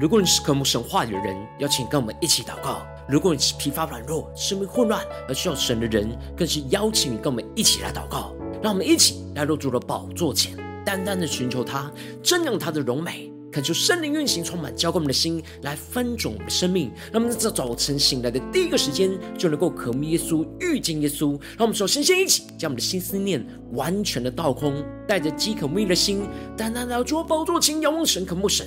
如果你是渴慕神话语的人，邀请跟我们一起祷告；如果你是疲乏软弱、生命混乱而需要神的人，更是邀请你跟我们一起来祷告。让我们一起来入主的宝座前，单单的寻求他，瞻仰他的荣美。恳求圣灵运行，充满浇灌我们的心，来分盛我们的生命。让我们在这早晨醒来的第一个时间，就能够渴慕耶稣，遇见耶稣。让我们首先先一起将我们的心思念完全的倒空，带着饥渴慕义的心，单单来到宝座前，仰望神，渴慕神。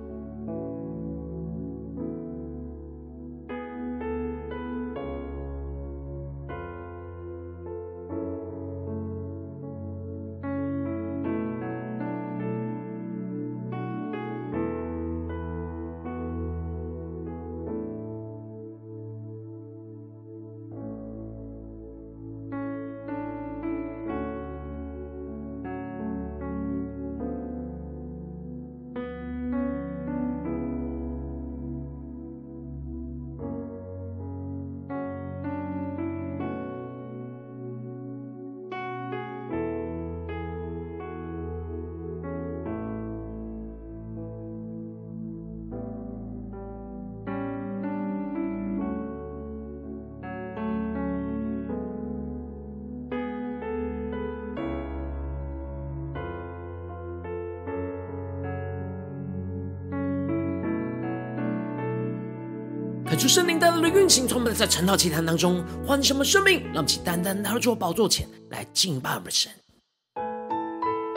恳求圣灵带来的运行，充满在晨祷祭坛当中，唤什么生命？让我们起单单来到宝座前来敬拜我们的神。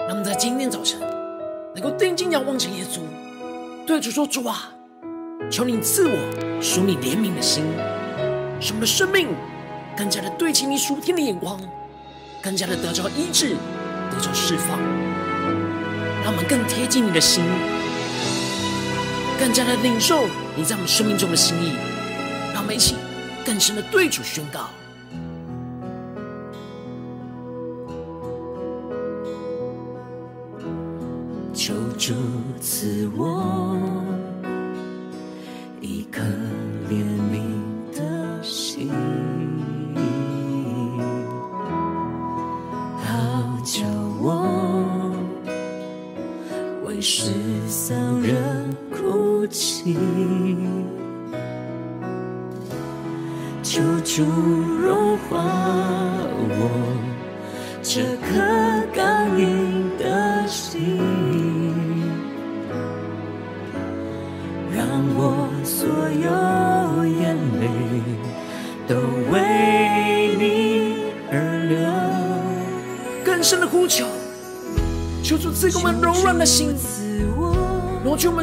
让我们在今天早晨能够定睛仰望着耶稣，对主说：“主啊，求你赐我属你怜悯的心，使我们的生命更加的对齐你属天的眼光，更加的得着医治，得着释放，让我们更贴近你的心。”更加的领受你在我们生命中的心意，让我们一起更深的对主宣告。求主赐我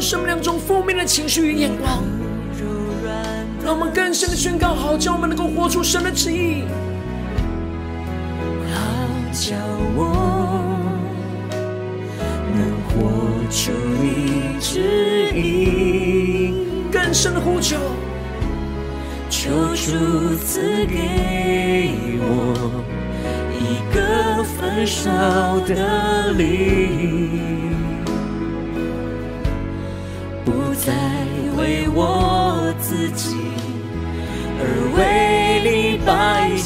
生命中负面的情绪与眼光，让我们更深的宣告，好叫我们能够活出神的旨意，好叫我能活出你旨意。更深的呼求，求主赐给我一个焚烧的灵。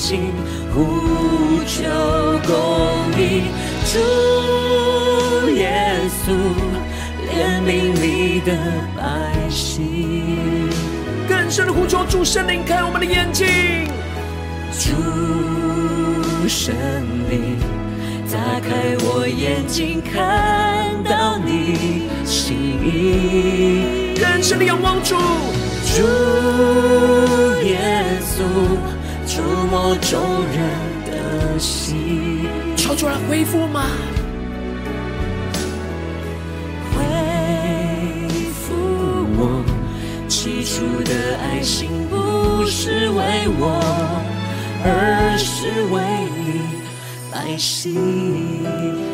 百姓呼求公义。主耶稣，怜悯你的百姓。更深的呼求，主圣灵开我们的眼睛。主圣灵，打开我眼睛，看到你心意。更深的仰望主，主耶稣触摸众人的心，求主来恢复吗？恢复我起初的爱心，不是为我，而是为你百姓。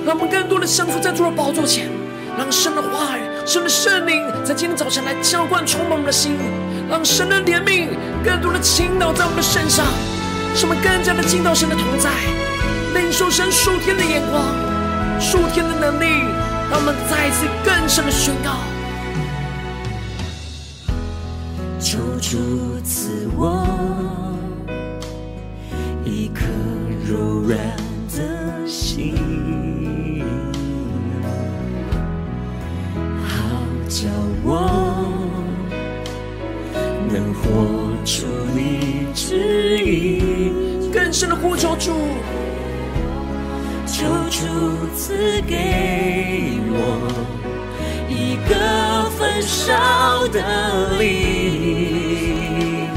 让我们更多的降服在主的宝座前，让神的话语。神的圣灵在今天早晨来浇灌充满我们的心，让神的怜悯更多的倾倒在我们的身上，使我们更加的进到神的同在，领受神属天的眼光、属天的能力，让我们再一次更深的宣告。求主赐我一颗柔软的心，好叫我能活更深的呼求主，求主赐给我。一个焚烧的灵，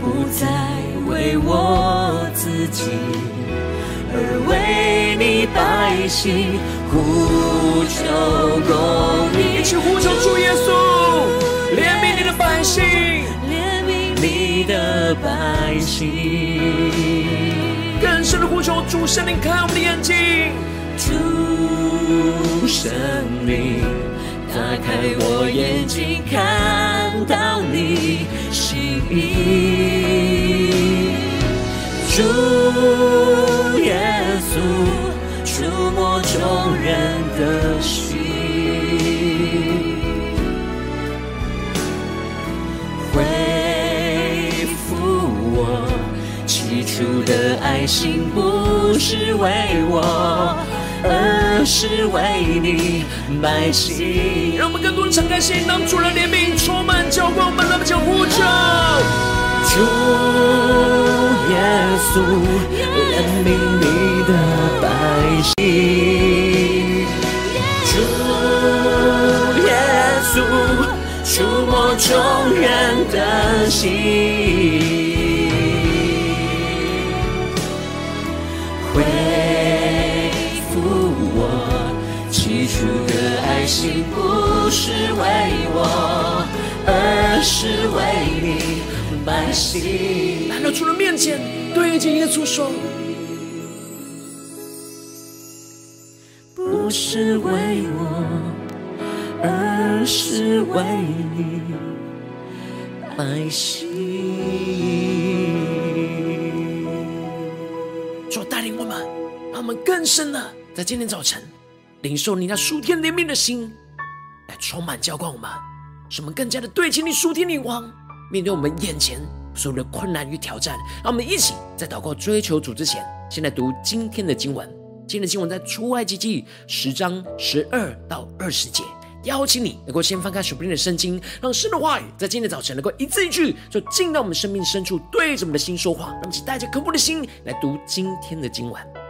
不再为我自己，而为你百姓呼求公义。一起呼求主耶稣，怜悯你的百姓，的百姓。更深的呼求主圣灵，开我们的眼睛。主圣灵，打开我眼睛，看到你心意。主耶稣，触摸众人的心，起初的爱心，不是为我。而是为你百姓。让我们更多的敞开心，当主的怜悯充满浇灌我们，那么就呼求。主耶稣，怜悯你的百姓。主耶稣，触摸众人的心。心不是为我，而是为你百姓。来到主的面前，对着耶稣说：不是为我，而是为你百姓。主带领我们，让我们更深的在今天早晨。领受你那数天怜悯的心，来充满浇灌我们，使我们更加的对齐你数天女王。面对我们眼前所有的困难与挑战，让我们一起在祷告追求主之前，先来读今天的经文。今天的经文在出埃及记十章十二到二十节。邀请你能够先翻开手边的圣经，让神的话语在今天早晨能够一字一句，就进到我们生命深处，对着我们的心说话。让我们带着渴慕的心来读今天的经文。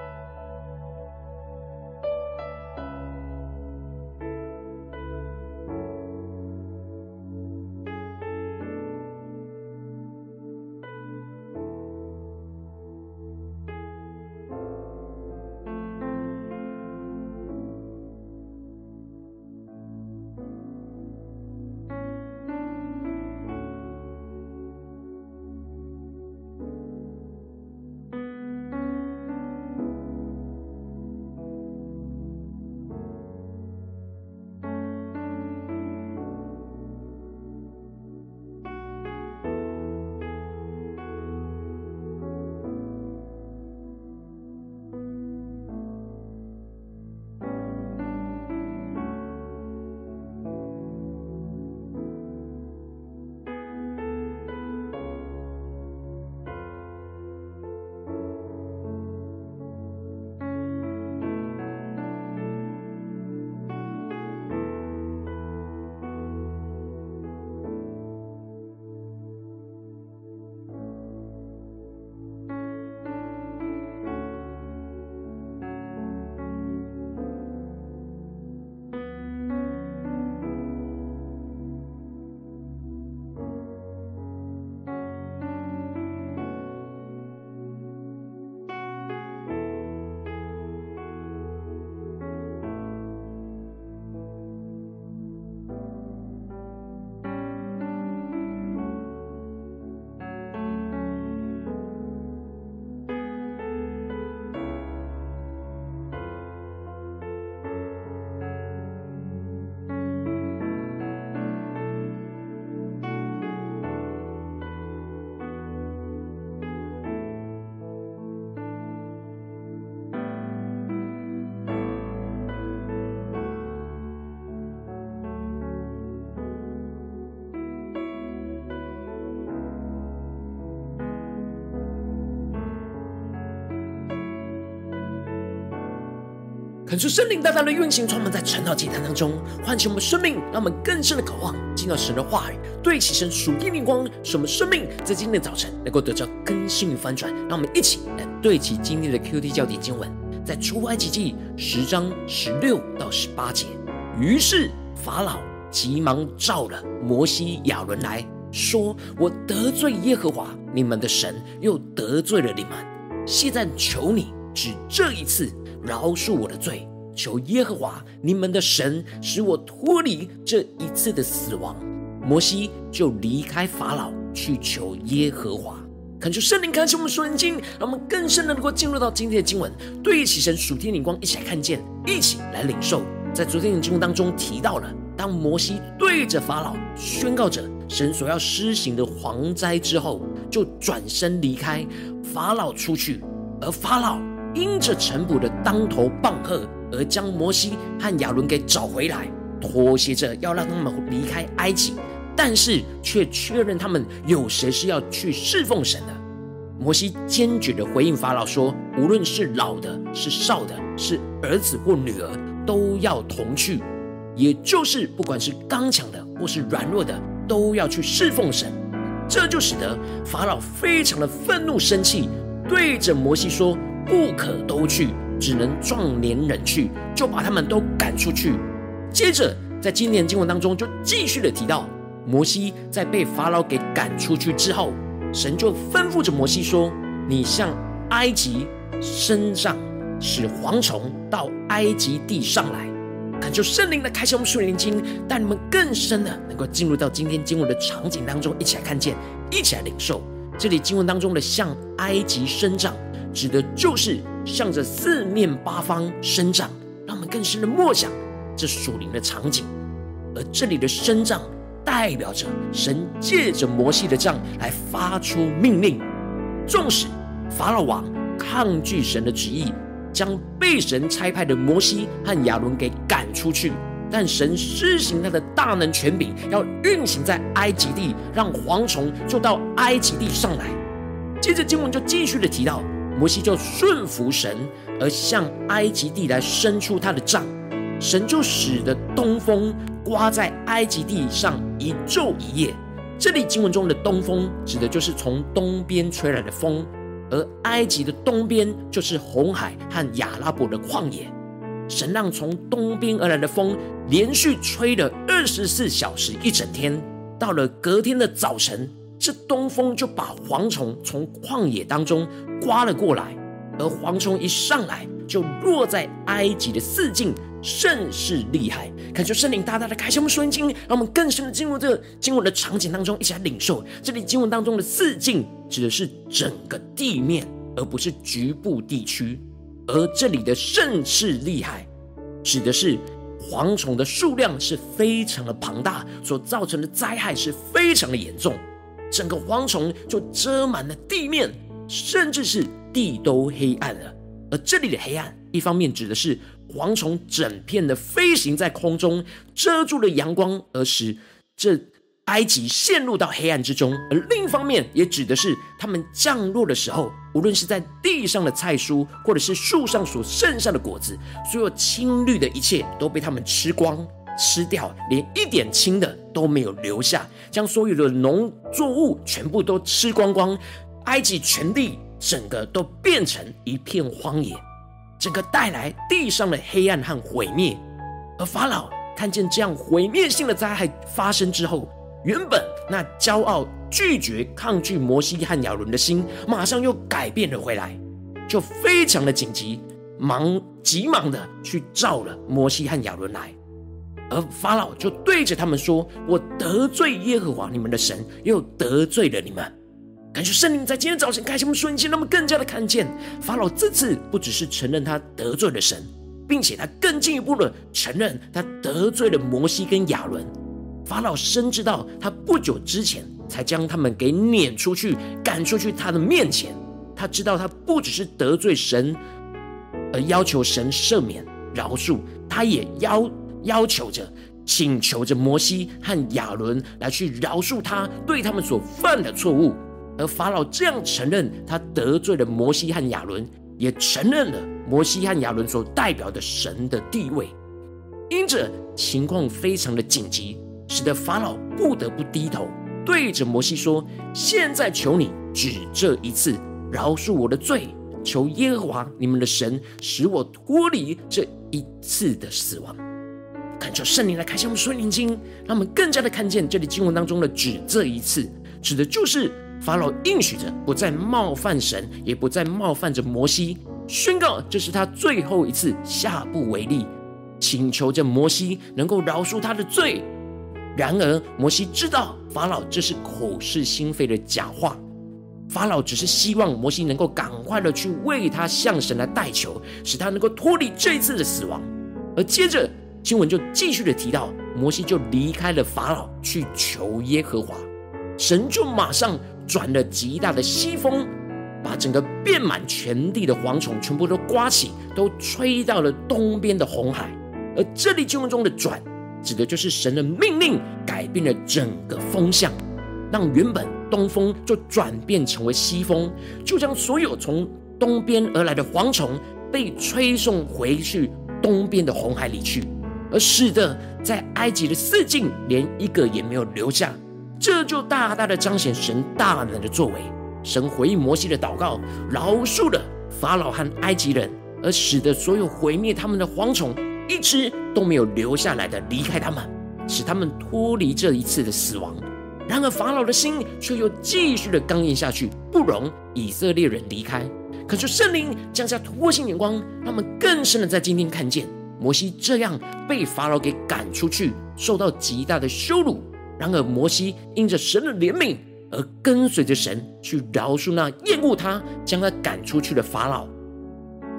恳求圣灵大大的运行，充满在晨祷祭坛当中，唤起我们生命，让我们更深的渴望进到神的话语，对齐神属地灵光，使我们生命在今天的早晨能够得到更新与翻转。让我们一起来对齐今天的 QT 焦点经文，在出埃及记十章十六到十八节。于是法老急忙召了摩西亚伦来说：“我得罪耶和华你们的神，又得罪了你们，现在求你只这一次。”饶恕我的罪，求耶和华你们的神使我脱离这一次的死亡。摩西就离开法老去求耶和华，恳求圣灵开启我们属灵经，让我们更深的能够进入到今天的经文，对齐神属天灵光，一起来看见，一起来领受。在昨天的经文当中提到了，当摩西对着法老宣告着神所要施行的蝗灾之后，就转身离开，法老出去，而法老。因着臣仆的当头棒喝，而将摩西和亚伦给找回来，妥协着要让他们离开埃及，但是却确认他们有谁是要去侍奉神的。摩西坚决的回应法老说：“无论是老的，是少的，是儿子或女儿，都要同去。也就是不管是刚强的或是软弱的，都要去侍奉神。”这就使得法老非常的愤怒生气，对着摩西说。不可都去，只能壮年人去，就把他们都赶出去。接着，在今年经文当中，就继续的提到，摩西在被法老给赶出去之后，神就吩咐着摩西说：“你向埃及伸杖，使蝗虫到埃及地上来。”恳求圣灵的开启我们属灵经，带你们更深的能够进入到今天经文的场景当中，一起来看见，一起来领受这里经文当中的向埃及伸杖。指的就是向着四面八方生长，让我们更深的默想这属灵的场景。而这里的生长代表着神借着摩西的杖来发出命令，纵使法老王抗拒神的旨意，将被神差派的摩西和亚伦给赶出去，但神施行他的大能权柄，要运行在埃及地，让蝗虫就到埃及地上来。接着经文就继续的提到。摩西就顺服神，而向埃及地来伸出他的杖，神就使得东风刮在埃及地上一昼一夜。这里经文中的东风，指的就是从东边吹来的风，而埃及的东边就是红海和亚拉伯的旷野。神让从东边而来的风连续吹了二十四小时一整天，到了隔天的早晨。这东风就把蝗虫从旷野当中刮了过来，而蝗虫一上来就落在埃及的四境，甚是厉害。感谢圣灵大大的开启我们属灵经，让我们更深的进入这个经文的场景当中，一起来领受。这里经文当中的四境指的是整个地面，而不是局部地区。而这里的甚是厉害，指的是蝗虫的数量是非常的庞大，所造成的灾害是非常的严重。整个蝗虫就遮满了地面，甚至是地都黑暗了。而这里的黑暗，一方面指的是蝗虫整片的飞行在空中，遮住了阳光，而使这埃及陷入到黑暗之中；而另一方面，也指的是他们降落的时候，无论是在地上的菜蔬，或者是树上所剩下的果子，所有青绿的一切都被他们吃光。吃掉，连一点青的都没有留下，将所有的农作物全部都吃光光。埃及全地整个都变成一片荒野，整个带来地上的黑暗和毁灭。而法老看见这样毁灭性的灾害发生之后，原本那骄傲、拒绝、抗拒摩西和亚伦的心，马上又改变了回来，就非常的紧急，忙急忙的去召了摩西和亚伦来。而法老就对着他们说：“我得罪耶和华你们的神，又得罪了你们。”感谢圣灵在今天早晨开启我们瞬间，让我们更加的看见法老这次不只是承认他得罪了神，并且他更进一步的承认他得罪了摩西跟亚伦。法老深知道他不久之前才将他们给撵出去、赶出去他的面前，他知道他不只是得罪神，而要求神赦免饶恕，他也要。要求着、请求着摩西和亚伦来去饶恕他对他们所犯的错误，而法老这样承认他得罪了摩西和亚伦，也承认了摩西和亚伦所代表的神的地位。因着情况非常的紧急，使得法老不得不低头，对着摩西说：“现在求你只这一次饶恕我的罪，求耶和华你们的神使我脱离这一次的死亡。”恳求圣灵来开箱我们属灵经，让我们更加的看见这里经文当中的“只这一次”，指的就是法老应许着不再冒犯神，也不再冒犯着摩西，宣告这是他最后一次下不为例。请求着摩西能够饶恕他的罪，然而摩西知道法老这是口是心非的假话，法老只是希望摩西能够赶快的去为他向神来代求，使他能够脱离这一次的死亡。而接着经文就继续的提到，摩西就离开了法老去求耶和华，神就马上转了极大的西风，把整个遍满全地的蝗虫全部都刮起，都吹到了东边的红海。而这里经文中的“转”，指的就是神的命令改变了整个风向，让原本东风就转变成为西风，就将所有从东边而来的蝗虫被吹送回去东边的红海里去，而使得在埃及的四境连一个也没有留下。这就大大的彰显神大能的作为。神回应摩西的祷告，饶恕了法老和埃及人，而使得所有毁灭他们的蝗虫。一只都没有留下来的离开他们，使他们脱离这一次的死亡。然而法老的心却又继续的刚硬下去，不容以色列人离开。可是圣灵降下突破性眼光，他们更深的在今天看见摩西这样被法老给赶出去，受到极大的羞辱。然而摩西因着神的怜悯而跟随着神去饶恕那厌恶他、将他赶出去的法老，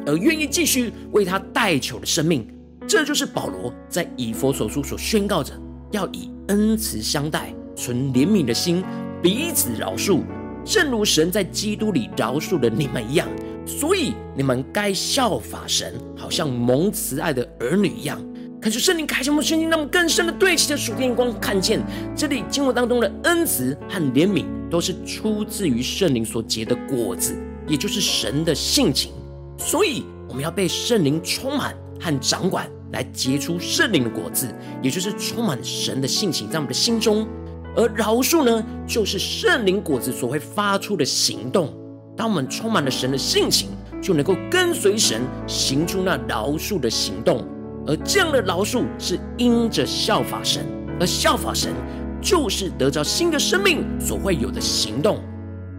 而愿意继续为他代求的生命。这就是保罗在以弗所书所宣告着，要以恩慈相待，存怜悯的心，彼此饶恕，正如神在基督里饶恕了你们一样。所以你们该效法神，好像蒙慈爱的儿女一样。可是圣灵开启我们心灵，让我们更深的对齐着属天光，看见这里经文当中的恩慈和怜悯，都是出自于圣灵所结的果子，也就是神的性情。所以我们要被圣灵充满。和掌管来结出圣灵的果子，也就是充满神的性情在我们的心中。而饶恕呢，就是圣灵果子所会发出的行动。当我们充满了神的性情，就能够跟随神行出那饶恕的行动。而这样的饶恕是因着效法神，而效法神就是得着新的生命所会有的行动。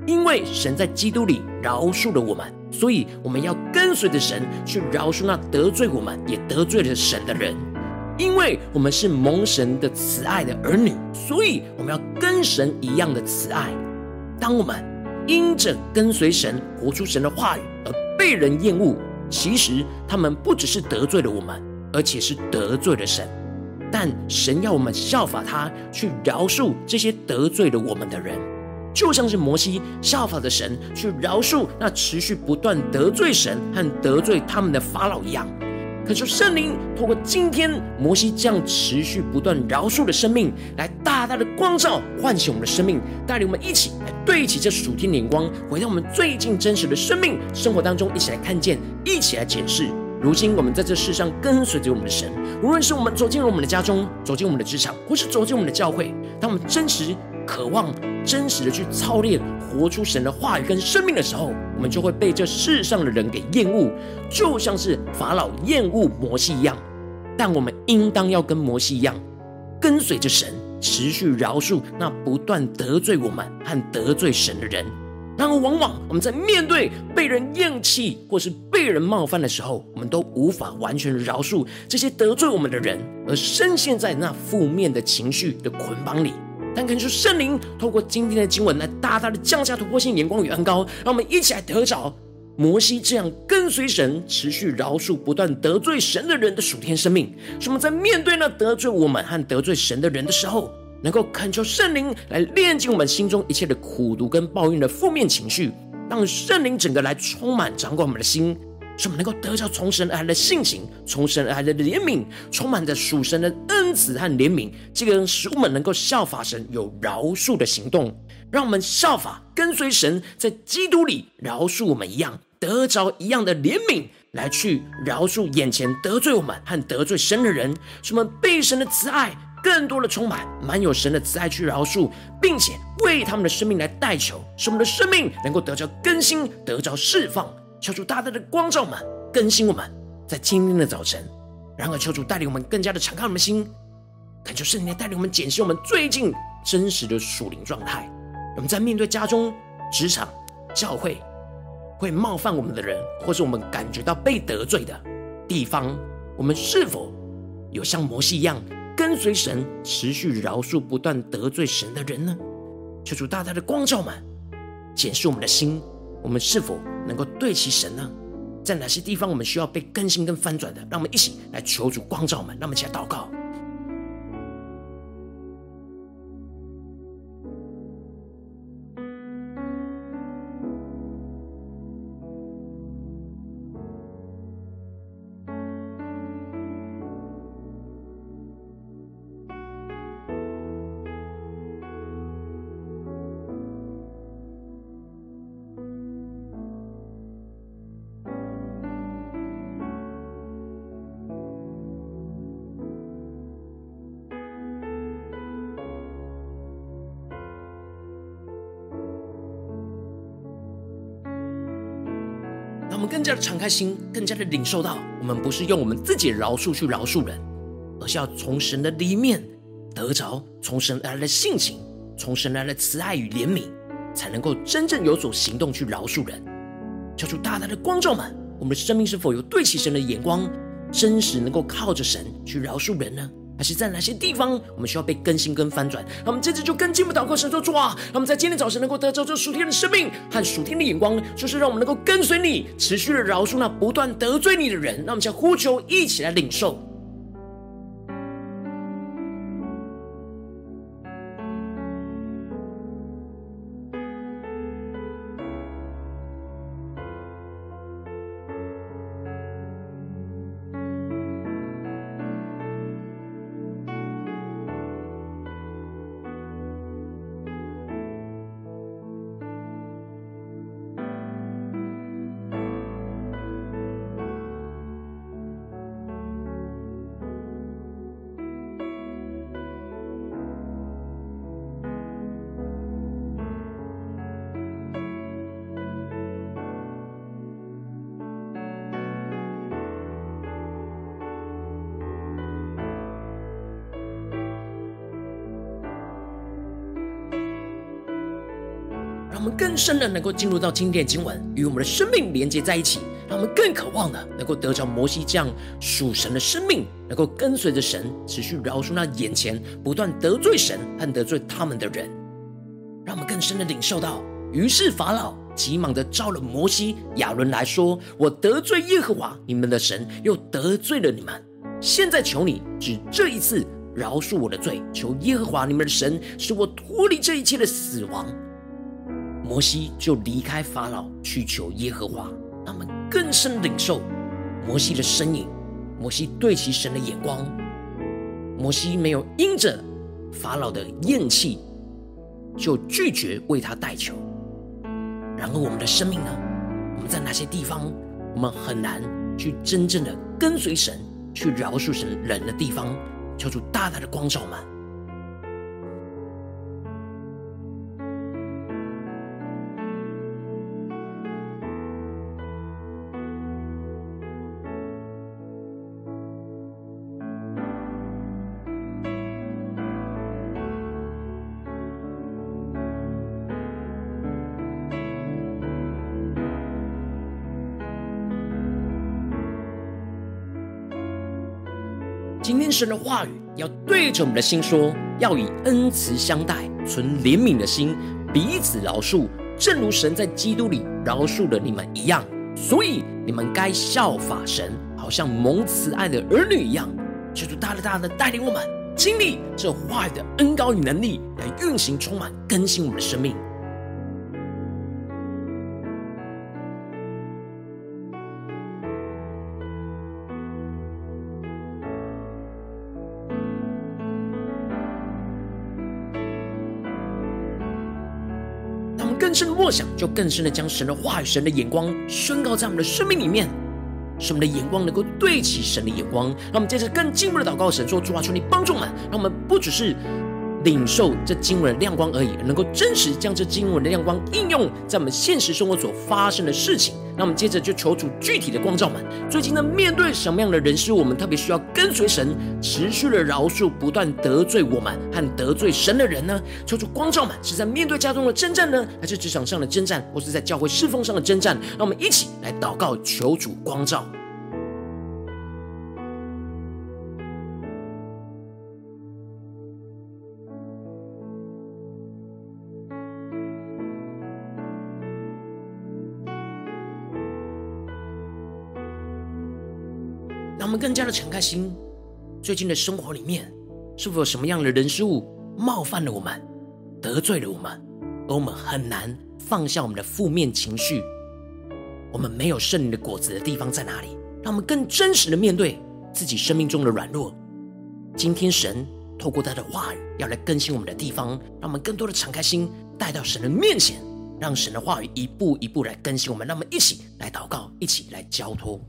因为神在基督里饶恕了我们，所以我们要跟随着神去饶恕那得罪我们也得罪了神的人。因为我们是蒙神的慈爱的儿女，所以我们要跟神一样的慈爱。当我们因着跟随神，活出神的话语而被人厌恶，其实他们不只是得罪了我们，而且是得罪了神。但神要我们效法他，去饶恕这些得罪了我们的人。就像是摩西效法的神去饶恕那持续不断得罪神和得罪他们的法老一样，可是圣灵透过今天摩西这样持续不断饶恕的生命，来大大的光照唤醒我们的生命，带领我们一起对齐这属天的光，回到我们最近真实的生命生活当中，一起来看见，一起来检视。如今我们在这世上跟随着我们的神，无论是我们走进了我们的家中，走进我们的职场，或是走进我们的教会，当我们真实。渴望真实的去操练，活出神的话语跟生命的时候，我们就会被这世上的人给厌恶，就像是法老厌恶摩西一样。但我们应当要跟摩西一样，跟随着神，持续饶恕那不断得罪我们和得罪神的人。然而，往往我们在面对被人厌弃或是被人冒犯的时候，我们都无法完全饶恕这些得罪我们的人，而深陷在那负面的情绪的捆绑里。但恳求圣灵透过今天的经文来大大的降下突破性眼光与恩膏，让我们一起来得着摩西这样跟随神、持续饶恕不断得罪神的人的属天生命。使我们在面对那得罪我们和得罪神的人的时候，能够恳求圣灵来炼净我们心中一切的苦毒跟抱怨的负面情绪，让圣灵整个来充满掌管我们的心。使我们能够得到从神而来的性情，从神而来的怜悯，充满着属神的恩慈和怜悯，这个使我们能够效法神，有饶恕的行动，让我们效法跟随神，在基督里饶恕我们一样，得着一样的怜悯，来去饶恕眼前得罪我们和得罪神的人，使我们被神的慈爱更多的充满，满有神的慈爱去饶恕，并且为他们的生命来代求，使我们的生命能够得着更新，得着释放。求主大大的光照我们，更新我们，在今天的早晨。然而，求主带领我们更加的敞开我们的心，恳求圣灵来带领我们检视我们最近真实的属灵状态。我们在面对家中、职场、教会，会冒犯我们的人，或是我们感觉到被得罪的地方，我们是否有像摩西一样跟随神，持续饶恕不断得罪神的人呢？求主大大的光照们，检视我们的心，我们是否能够对齐神呢？在哪些地方我们需要被更新跟翻转的？让我们一起来求主光照我们，让我们一起来祷告。敞开心，更加的领受到，我们不是用我们自己的饶恕去饶恕人，而是要从神的里面得着从神而来的性情，从神而来的慈爱与怜悯，才能够真正有所行动去饶恕人。求主大大的光照们，我们的生命是否有对齐神的眼光，真实能够靠着神去饶恕人呢？还是在哪些地方，我们需要被更新跟翻转？那我们接着就跟进一步祷告，神说主啊，让我们在今天早晨能够得着这属天的生命和属天的眼光，就是让我们能够跟随你，持续的饶恕那不断得罪你的人。那我们将呼求一起来领受。更深的能够进入到今天的经文，与我们的生命连接在一起，让我们更渴望的能够得着摩西这样属神的生命，能够跟随着神，持续饶恕那眼前不断得罪神和得罪他们的人。让我们更深的领受到，于是法老急忙的召了摩西、亚伦来说：“我得罪耶和华你们的神，又得罪了你们。现在求你只这一次饶恕我的罪，求耶和华你们的神使我脱离这一切的死亡。”摩西就离开法老去求耶和华，他们更深领受摩西的身影，摩西对其神的眼光。摩西没有因着法老的厌弃就拒绝为他代求。然而我们的生命呢？我们在哪些地方我们很难去真正的跟随神，去饶恕神人的地方，求主大大的光照吗？神的话语要对着我们的心说，要以恩慈相待，存怜悯的心，彼此饶恕，正如神在基督里饶恕了你们一样。所以你们该效法神，好像蒙慈爱的儿女一样。求主大大大的带领我们经历这话语的恩膏与能力，来运行充满更新我们的生命。更深的默想，就更深的将神的话语、神的眼光宣告在我们的生命里面，使我们的眼光能够对齐神的眼光。让我们接着更进一步的祷告，神说：主啊，求你帮助我们，让我们不只是领受这经文的亮光而已，能够真实将这经文的亮光应用在我们现实生活所发生的事情。那我们接着就求主具体的光照们，最近呢，面对什么样的人事，我们特别需要跟随神，持续的饶恕不断得罪我们和得罪神的人呢？求主光照们，是在面对家中的征战呢，还是职场上的征战，或是在教会侍奉上的征战？让我们一起来祷告，求主光照。们更加的敞开心，最近的生活里面，是否有什么样的人事物冒犯了我们，得罪了我们，而我们很难放下我们的负面情绪？我们没有圣灵的果子的地方在哪里？让我们更真实的面对自己生命中的软弱。今天神透过他的话语要来更新我们的地方，让我们更多的敞开心，带到神的面前，让神的话语一步一步来更新我们。让我们一起来祷告，一起来交托。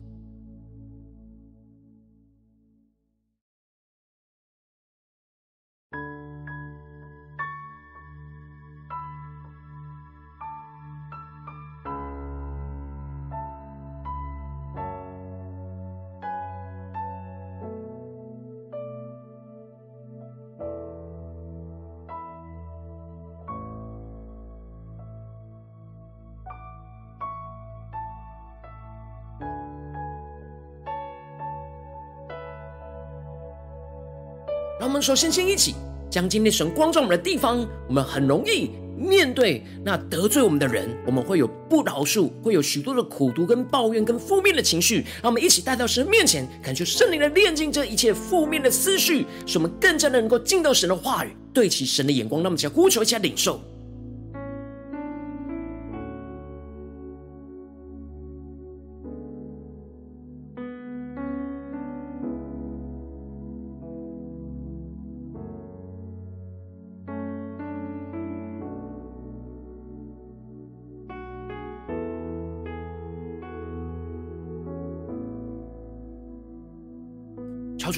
让我们首先先一起将今天神光照我们的地方，我们很容易面对那得罪我们的人，我们会有不饶恕，会有许多的苦毒跟抱怨跟负面的情绪。让我们一起带到神面前，恳求圣灵来炼净这一切负面的思绪，使我们更加的能够进到神的话语，对齐神的眼光。让我们一起呼求，一下领受。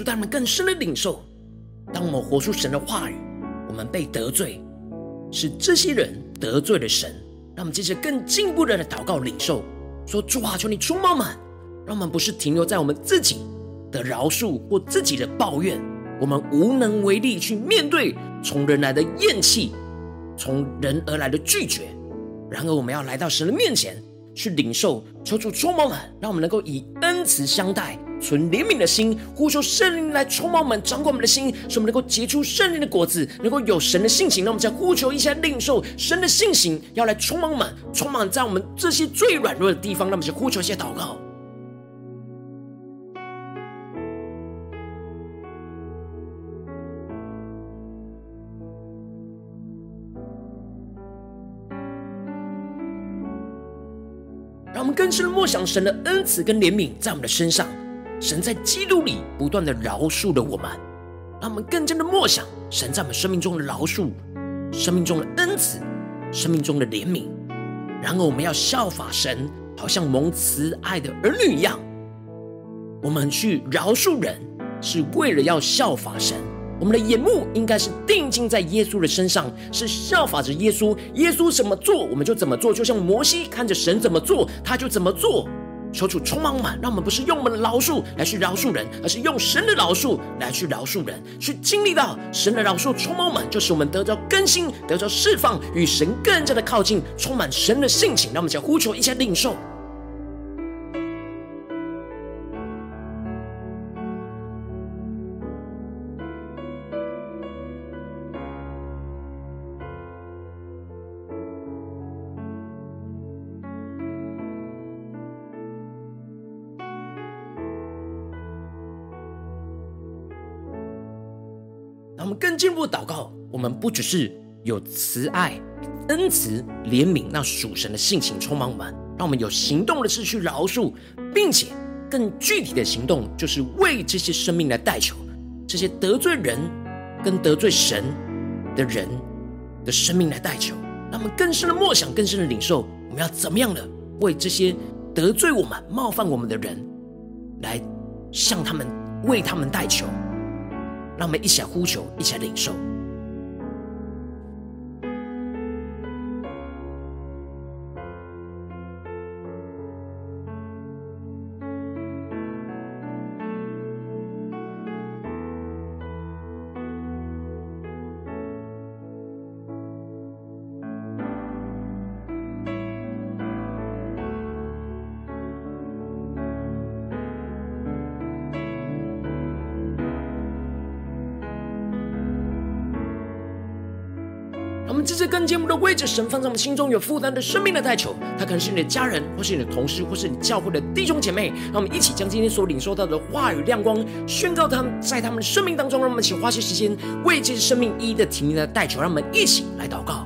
让我们更深的领受。当我们活出神的话语，我们被得罪，是这些人得罪了神。让我们接着更进一步的祷告领受，说主啊，求你充满我们，让我们不是停留在我们自己的饶恕或自己的抱怨，我们无能为力去面对从人来的厌弃，从人而来的拒绝。然而，我们要来到神的面前去领受，求主充满我们，让我们能够以恩慈相待。存怜悯的心，呼求圣灵来充满我们，掌管我们的心，使我们能够结出圣灵的果子，能够有神的性情。让我们再呼求一下，领受神的性情，要来充满我们，充满在我们这些最软弱的地方。让我们再呼求一下，祷告。让我们更深的默想神的恩慈跟怜悯在我们的身上。神在基督里不断的饶恕了我们，让我们更加的默想神在我们生命中的饶恕、生命中的恩慈、生命中的怜悯。然而，我们要效法神，好像蒙慈爱的儿女一样。我们去饶恕人，是为了要效法神。我们的眼目应该是定睛在耶稣的身上，是效法着耶稣。耶稣怎么做，我们就怎么做。就像摩西看着神怎么做，他就怎么做。求主充满我们，让我们不是用我们的饶恕来去饶恕人，而是用神的饶恕来去饶恕人，去经历到神的饶恕充满我们，就是我们得着更新、得着释放，与神更加的靠近，充满神的性情。让我们将呼求一下领受。进一步祷告，我们不只是有慈爱、恩慈、怜悯，让属神的性情充满我们，让我们有行动的事去饶恕，并且更具体的行动就是为这些生命来代求，这些得罪人跟得罪神的人的生命来代求，让我们更深的默想，更深的领受，我们要怎么样的为这些得罪我们、冒犯我们的人来向他们为他们代求。让我们一起来呼求，一起来领受。我们这次跟节目的位置，神放在我们心中有负担的生命的代求，他可能是你的家人，或是你的同事，或是你教会的弟兄姐妹。让我们一起将今天所领受到的话语亮光宣告他们，在他们生命当中。让我们一起花些时间为这些生命一一的提名的代求，让我们一起来祷告。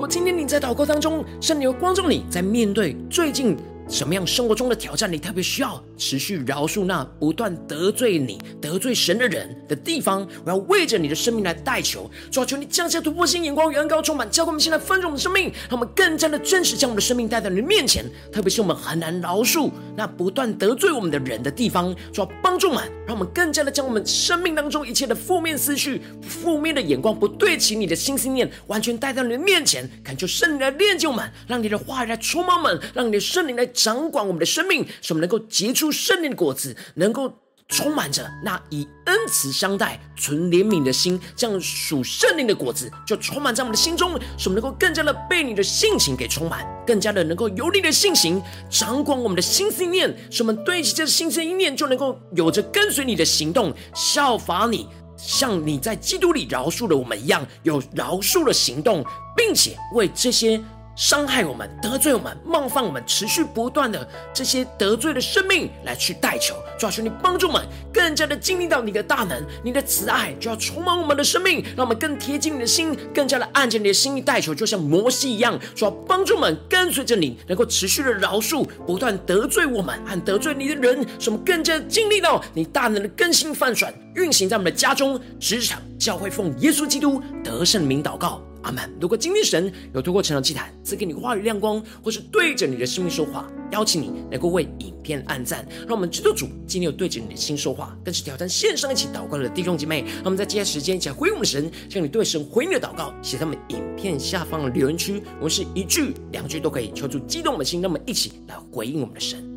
果今天你在祷告当中，圣灵光照你，在面对最近什么样生活中的挑战，你特别需要持续饶恕那不断得罪你、得罪神的人的地方。我要为着你的生命来代求，主啊，求你降下突破性眼光，远高充满，教灌我们现在丰盛的生命，让我们更加的真实将我们的生命带到你的面前。特别是我们很难饶恕那不断得罪我们的人的地方，主啊，帮助我们，让我们更加的将我们生命当中一切的负面思绪、负面的眼光，不对齐你的心思念，完全带到你的面前，恳求圣灵来炼就我们，让你的话语来充满我们，让你的圣灵来。掌管我们的生命，使我们能够结出圣灵的果子，能够充满着那以恩慈相待、存怜悯的心，这样属圣灵的果子就充满在我们的心中，使我们能够更加的被你的性情给充满，更加的能够有你的性情掌管我们的心思念，使我们对齐这心思意念就能够有着跟随你的行动，效法你，像你在基督里饶恕了我们一样，有饶恕的行动，并且为这些。伤害我们、得罪我们、冒犯我们、持续不断的这些得罪的生命来去代求，主啊，求你帮助我们更加的经历到你的大能、你的慈爱，就要充满我们的生命，让我们更贴近你的心，更加的按着你的心意代求，就像摩西一样，主啊，帮助我们跟随着你，能够持续的饶恕不断得罪我们和得罪你的人，使我们更加的经历到你大能的更新翻转运行在我们的家中、职场、教会，奉耶稣基督得胜名祷告。阿门。如果今天神有透过成长祭坛赐给你话语亮光，或是对着你的生命说话，邀请你能够为影片按赞，让我们知道主今天有对着你的心说话，更是挑战线上一起祷告的弟兄姐妹。让我们在接下来时间一起来回应我们神，向你对神回应的祷告写在我们影片下方的留言区，我们是一句两句都可以，求主激动我们的心，让我们一起来回应我们的神。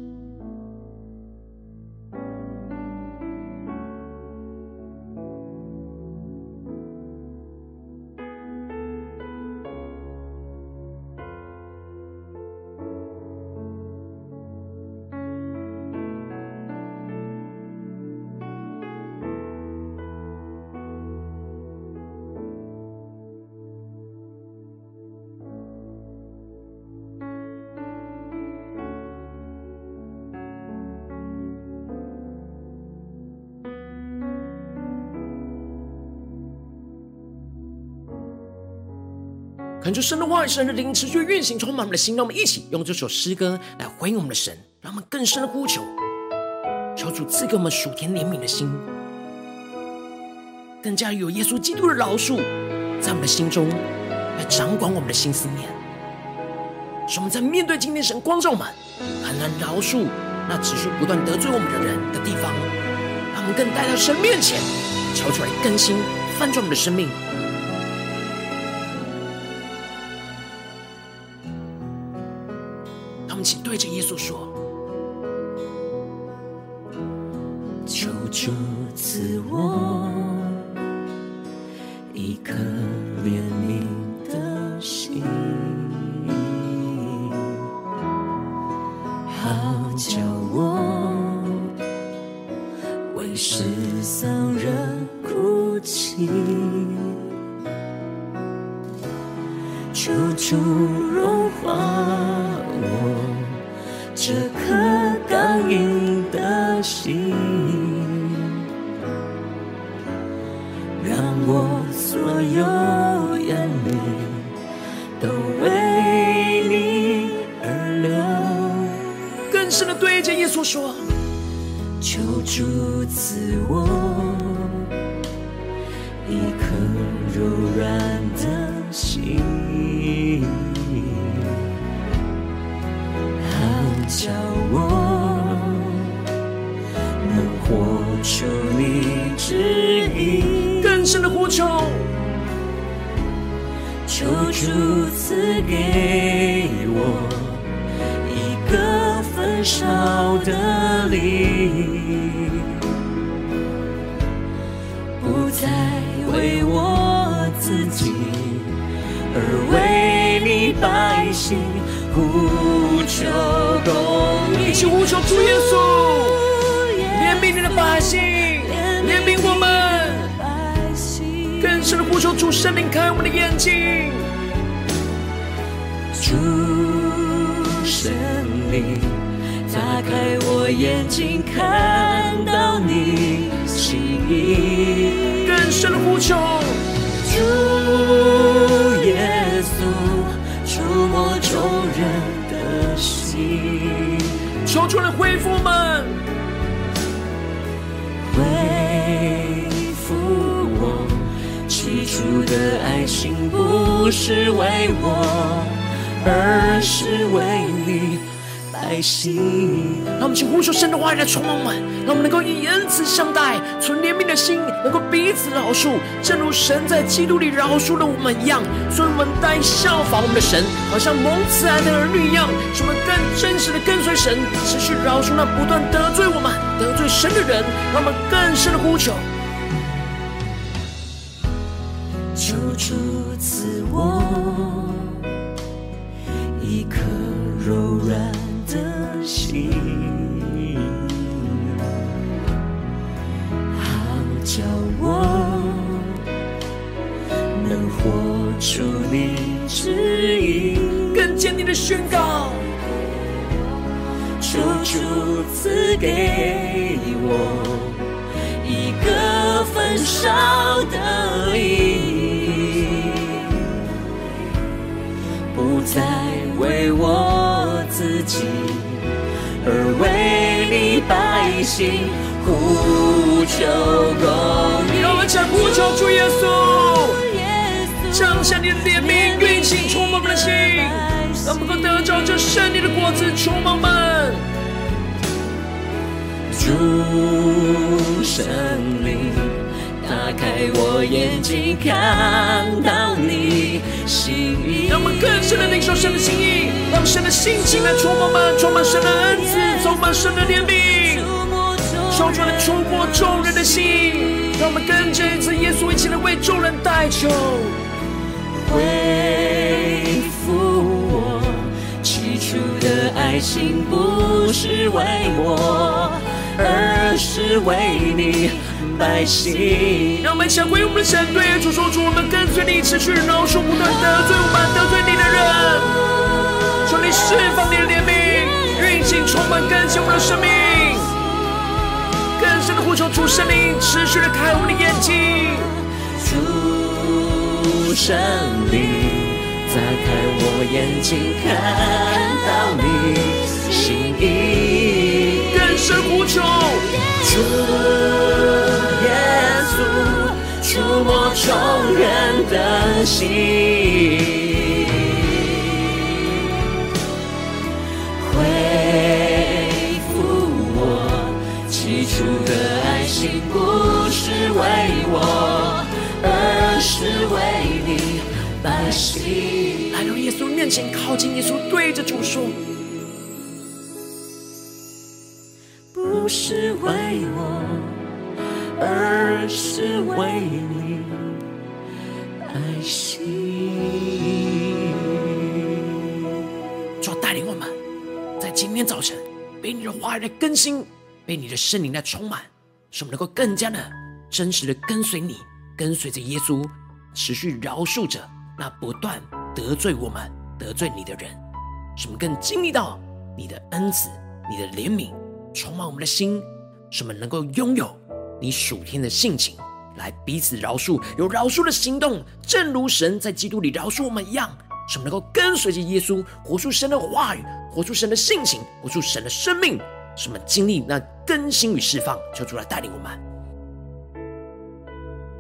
恳求神的话语、神的灵持续运行，充满我们的心。让我们一起用这首诗歌来回应我们的神，让我们更深的呼求，求主赐给我们属天怜悯的心，更加有耶稣基督的饶恕在我们的心中来掌管我们的心思念。使我们在面对今天神光照我们很难饶恕那持续不断得罪我们的人的地方，让我们更带到神面前，求出来更新翻转我们的生命。对着耶稣说：“求主赐我求主赐给我一个焚烧的灵，不再为我自己，而为你百姓。呼求公义，一起呼求主耶稣，怜悯你的百姓，怜悯我们。更深的呼求主圣灵开我们的眼睛，主圣灵打开我眼睛，看到你心意。更深的呼求，主耶稣。触摸众人的心，求主来恢复我们，的爱心，不是为我，而是为你。爱心，让我们请呼求神的话语来充满我们，让我们能够以恩慈相待，存怜悯的心，能够彼此饶恕，正如神在基督里饶恕了我们一样。所以，我们带效法我们的神，好像蒙慈爱的儿女一样，使我们更真实的跟随神，持续饶恕那不断得罪我们、得罪神的人。让我们更深的呼求，求主赐我一颗柔软。的心，好叫我能活出你旨意，更坚定的宣告，求主赐给我一个焚烧的灵，再为我自己，而为你百姓呼求公义。让我们唱呼求主耶稣，彰显你的怜悯，运行充满我们的心，让我们能得着这胜利的果子充满我们。主圣灵。打开我眼睛，看到你心意。让我们更深的领受神的心意，让神的心情来充满我们，充满神的恩赐，充满神的怜悯，说出来触摸众人的心。让我们跟着一次耶稣一起来为众人代求，恢复我起初的爱情，不是为我，而是为你。百姓，让我们想归我们的神，对主说出我们跟随你，持续饶恕不断得罪我们、得罪你的人。求你释放你的怜悯，运行充满更新我们的生命。更深的呼求主圣灵，持续的开我们的眼睛。主圣灵，打开我眼睛，看到你心意。更深呼求主耶稣。触摸众人的心，恢复我起初的爱心，不是为我，而是为你百姓。来到耶稣面前，靠近耶稣，对着主说：不是为我，而是为你爱心。主带领我们，在今天早晨被你的话语来更新，被你的圣灵来充满，使我们能够更加的真实的跟随你，跟随着耶稣，持续饶恕着那不断得罪我们、得罪你的人，使我们更经历到你的恩慈、你的怜悯，充满我们的心，使我们能够拥有你属天的性情，来彼此饶恕，有饶恕的行动，正如神在基督里饶恕我们一样，使我们能够跟随着耶稣，活出神的话语，活出神的性情，活出神的生命，使我们经历那更新与释放，求主来带领我们。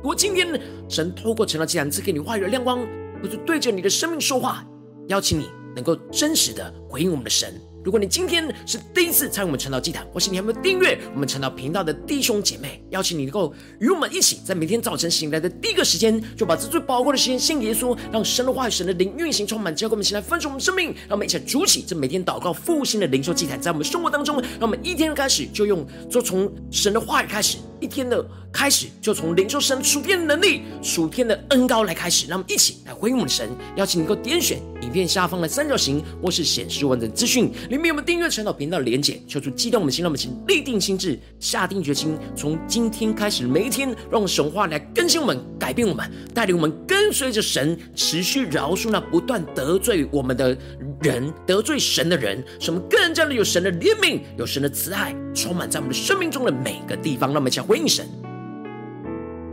如果今天神透过晨祷祭坛赐给你话语的亮光，不是对着你的生命说话，邀请你能够真实的回应我们的神。如果你今天是第一次参与我们晨祷祭坛，或是你还没有订阅我们晨祷频道的弟兄姐妹，邀请你能够与我们一起，在每天早晨醒来的第一个时间，就把这最宝贵的时间献给耶稣，让神的话语、神的灵运行充满，交给我们，起来分盛我们生命，让我们一起来筑起这每天祷告复兴的灵修祭坛，在我们生活当中，让我们一天开始就用，就从神的话语开始，一天的开始就从领受神属天的能力、属天的恩膏来开始，让我们一起来回应我们的神。邀请你够点选影片下方的三角形，或是显示完整资讯里面有我们订阅陈祷频道的连结，求主激动我们心，让我们请立定心智，下定决心，从今天开始每一天，让神话来更新我们、改变我们，带领我们跟随着神，持续饶恕那不断得罪我们的人、得罪神的人，使我们更加的有神的怜悯、有神的慈爱，充满在我们的生命中的每个地方。让我们一起来回应神。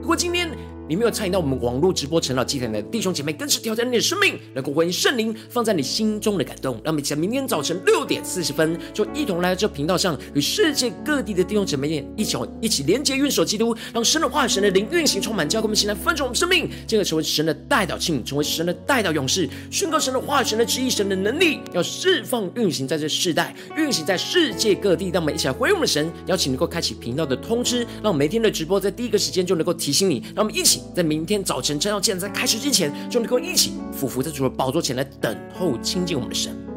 如果今天，你没有参与到我们网络直播晨祷祭坛的弟兄姐妹，更是挑战你的生命，能够回应圣灵放在你心中的感动。让我们在明天早晨六点四十分，就一同来到这频道上，与世界各地的弟兄姐妹一起一起连接、运手基督，让神的话语、神的灵运行充满，教给我们，现在分盛我们生命，进而成为神的代祷器皿，成为神的代祷勇士，宣告神的话语、神的旨意、神的能力，要释放运行在这世代，运行在世界各地。让我们一起来回应我们的神，邀请能够开启频道的通知，让每天的直播在第一个时间就能够提醒你。让我们一起。在明天早晨晨祷祭坛在开始之前，就能够一起俯伏在主的宝座前来等候亲近我们的神。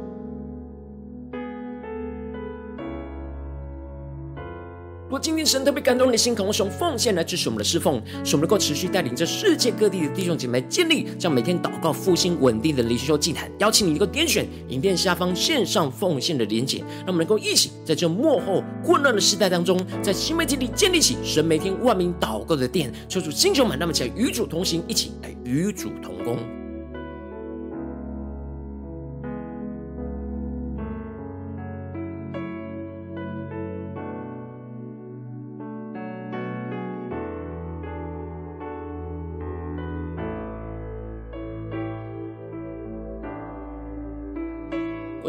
如果今天神特别感动你的心，渴望用奉献来支持我们的侍奉，使我们能够持续带领着世界各地的弟兄姐妹建立这样每天祷告复兴稳定的灵修祭坛。邀请你能够点选影片下方线上奉献的连结，让我们能够一起在这幕后混乱的时代当中，在新媒体里建立起神每天万名祷告的殿。求主星球们，那么起来与主同行，一起来与主同工。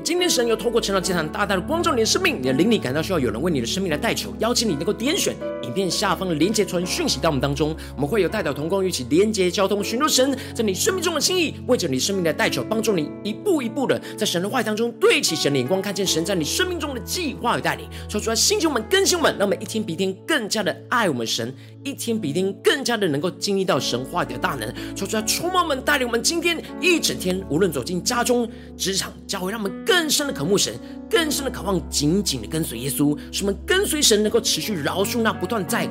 今天神又透过成长祭坛大大的光照你的生命，你的灵里感到需要有人为你的生命来代求，邀请你能够点选影片下方的连结传讯息到我们当中，我们会有代表同工一起连结交通，寻求神在你生命中的心意，为着你生命的代求，帮助你一步一步的在神的话语当中对齐神的眼光，看见神在你生命中的计划与带领，说出来，星球们更新我们，让我们一天比一天更加的爱我们神，一天比一天更加的能够经历到神话的大能，说出来，充满我们带领我们今天一整天，无论走进家中、职场、教会，让我们更。更深的渴慕神，更深的渴望紧紧的跟随耶稣，使我们跟随神能够持续饶恕那不断在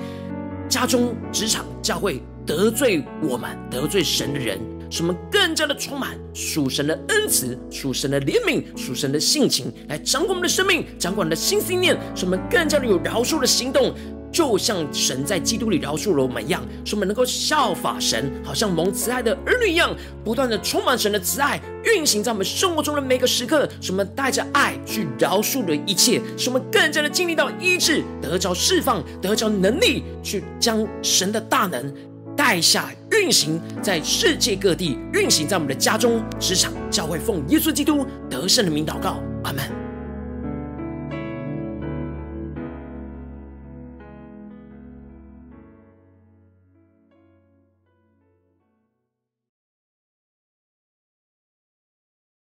家中、职场、教会得罪我们、得罪神的人，使我们更加的充满属神的恩慈、属神的怜悯、属神的性情，来掌管我们的生命，掌管我们的心思念，使我们更加的有饶恕的行动。就像神在基督里饶恕了我们一样，使我们能够效法神，好像蒙慈爱的儿女一样，不断的充满神的慈爱，运行在我们生活中的每个时刻。使我们带着爱去饶恕的一切，使我们更加的经历到医治，得着释放，得着能力，去将神的大能代下运行在世界各地，运行在我们的家中、职场、教会，奉耶稣基督得胜的名祷告，阿门。